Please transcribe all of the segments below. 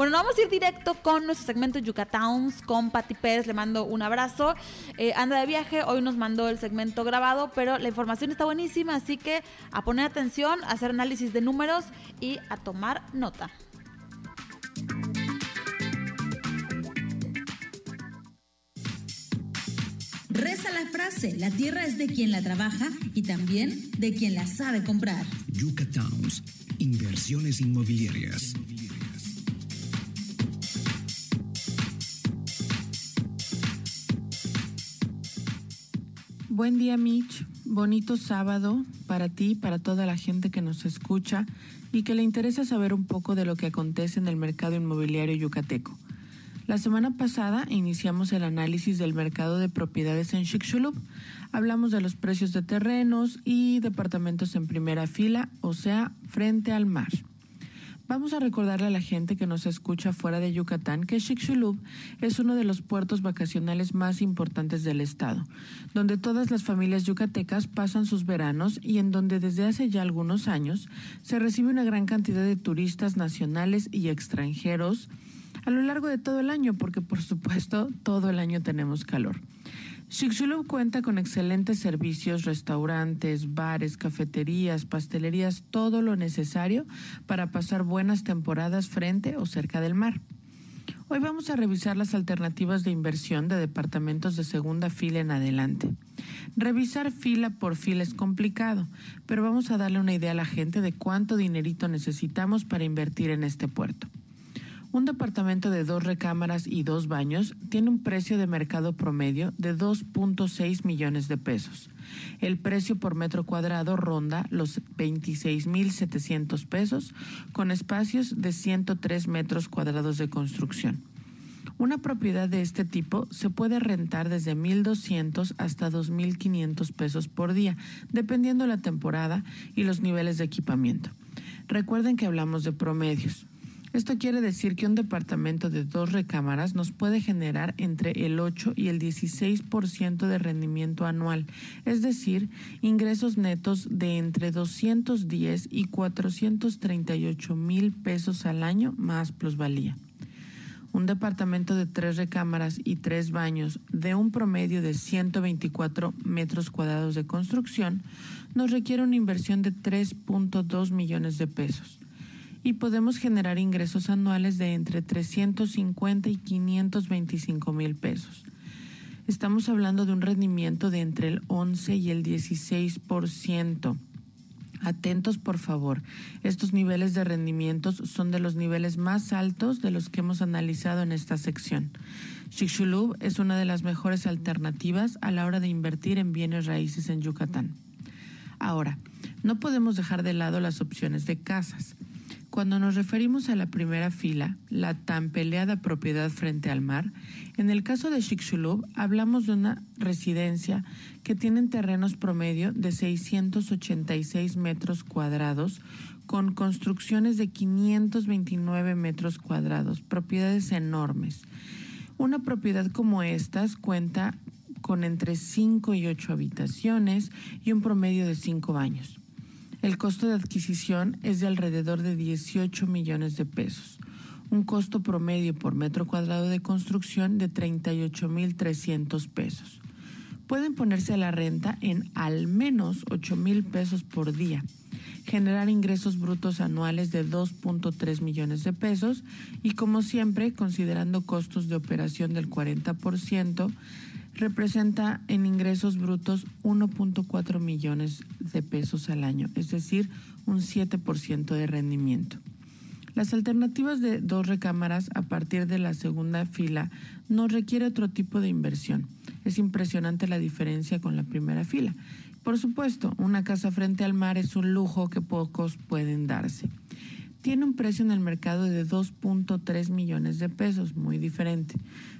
Bueno, vamos a ir directo con nuestro segmento Yucatowns con Patti Pérez. Le mando un abrazo. Eh, anda de viaje, hoy nos mandó el segmento grabado, pero la información está buenísima, así que a poner atención, a hacer análisis de números y a tomar nota. Reza la frase, la tierra es de quien la trabaja y también de quien la sabe comprar. Yucatowns, inversiones inmobiliarias. Buen día Mitch, bonito sábado para ti, para toda la gente que nos escucha y que le interesa saber un poco de lo que acontece en el mercado inmobiliario yucateco. La semana pasada iniciamos el análisis del mercado de propiedades en Chicxulub. Hablamos de los precios de terrenos y departamentos en primera fila, o sea, frente al mar. Vamos a recordarle a la gente que nos escucha fuera de Yucatán que Chicxulub es uno de los puertos vacacionales más importantes del estado, donde todas las familias yucatecas pasan sus veranos y en donde desde hace ya algunos años se recibe una gran cantidad de turistas nacionales y extranjeros a lo largo de todo el año, porque por supuesto todo el año tenemos calor. Chicxulub cuenta con excelentes servicios, restaurantes, bares, cafeterías, pastelerías, todo lo necesario para pasar buenas temporadas frente o cerca del mar. Hoy vamos a revisar las alternativas de inversión de departamentos de segunda fila en adelante. Revisar fila por fila es complicado, pero vamos a darle una idea a la gente de cuánto dinerito necesitamos para invertir en este puerto. Un departamento de dos recámaras y dos baños tiene un precio de mercado promedio de 2.6 millones de pesos. El precio por metro cuadrado ronda los 26.700 pesos con espacios de 103 metros cuadrados de construcción. Una propiedad de este tipo se puede rentar desde 1.200 hasta 2.500 pesos por día, dependiendo la temporada y los niveles de equipamiento. Recuerden que hablamos de promedios. Esto quiere decir que un departamento de dos recámaras nos puede generar entre el 8 y el 16% de rendimiento anual, es decir, ingresos netos de entre 210 y 438 mil pesos al año más plusvalía. Un departamento de tres recámaras y tres baños de un promedio de 124 metros cuadrados de construcción nos requiere una inversión de 3.2 millones de pesos y podemos generar ingresos anuales de entre 350 y 525 mil pesos. Estamos hablando de un rendimiento de entre el 11 y el 16%. Atentos, por favor. Estos niveles de rendimientos son de los niveles más altos de los que hemos analizado en esta sección. Chicxulub es una de las mejores alternativas a la hora de invertir en bienes raíces en Yucatán. Ahora, no podemos dejar de lado las opciones de casas. Cuando nos referimos a la primera fila, la tan peleada propiedad frente al mar, en el caso de Chicxulub hablamos de una residencia que tiene terrenos promedio de 686 metros cuadrados con construcciones de 529 metros cuadrados, propiedades enormes. Una propiedad como estas cuenta con entre 5 y 8 habitaciones y un promedio de 5 baños. El costo de adquisición es de alrededor de 18 millones de pesos, un costo promedio por metro cuadrado de construcción de 38 mil 300 pesos. Pueden ponerse a la renta en al menos 8 mil pesos por día, generar ingresos brutos anuales de 2.3 millones de pesos y como siempre, considerando costos de operación del 40%, representa en ingresos brutos 1.4 millones de pesos al año, es decir, un 7% de rendimiento. Las alternativas de dos recámaras a partir de la segunda fila no requiere otro tipo de inversión. Es impresionante la diferencia con la primera fila. Por supuesto, una casa frente al mar es un lujo que pocos pueden darse tiene un precio en el mercado de 2.3 millones de pesos, muy diferente.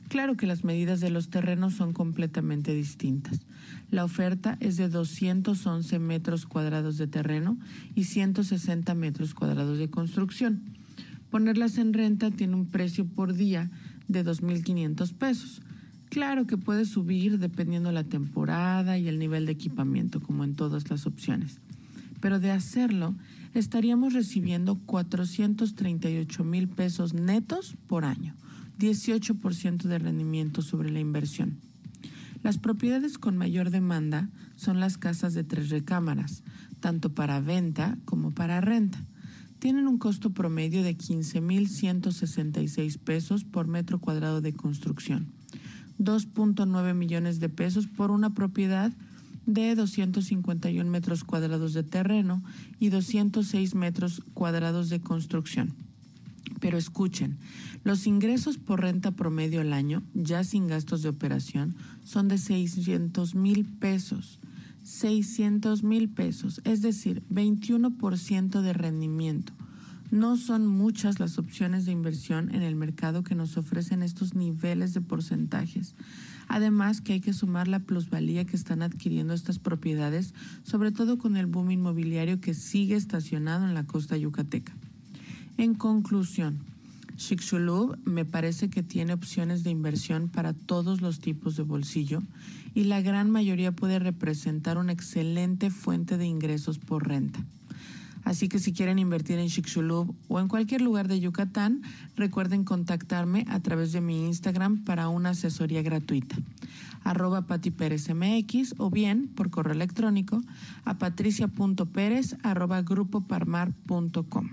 Claro que las medidas de los terrenos son completamente distintas. La oferta es de 211 metros cuadrados de terreno y 160 metros cuadrados de construcción. Ponerlas en renta tiene un precio por día de 2.500 pesos. Claro que puede subir dependiendo la temporada y el nivel de equipamiento, como en todas las opciones. Pero de hacerlo, estaríamos recibiendo 438 mil pesos netos por año, 18% de rendimiento sobre la inversión. Las propiedades con mayor demanda son las casas de tres recámaras, tanto para venta como para renta. Tienen un costo promedio de 15.166 pesos por metro cuadrado de construcción, 2.9 millones de pesos por una propiedad de 251 metros cuadrados de terreno y 206 metros cuadrados de construcción. Pero escuchen, los ingresos por renta promedio al año, ya sin gastos de operación, son de 600 mil pesos. 600 mil pesos, es decir, 21% de rendimiento. No son muchas las opciones de inversión en el mercado que nos ofrecen estos niveles de porcentajes. Además que hay que sumar la plusvalía que están adquiriendo estas propiedades, sobre todo con el boom inmobiliario que sigue estacionado en la costa yucateca. En conclusión, Chicxulub me parece que tiene opciones de inversión para todos los tipos de bolsillo y la gran mayoría puede representar una excelente fuente de ingresos por renta. Así que si quieren invertir en Chicxulub o en cualquier lugar de Yucatán, recuerden contactarme a través de mi Instagram para una asesoría gratuita. Arroba Pati MX o bien por correo electrónico a patricia.pérez arroba grupoparmar.com.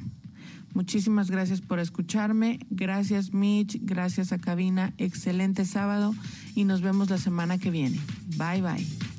Muchísimas gracias por escucharme. Gracias Mitch, gracias a Cabina. Excelente sábado y nos vemos la semana que viene. Bye bye.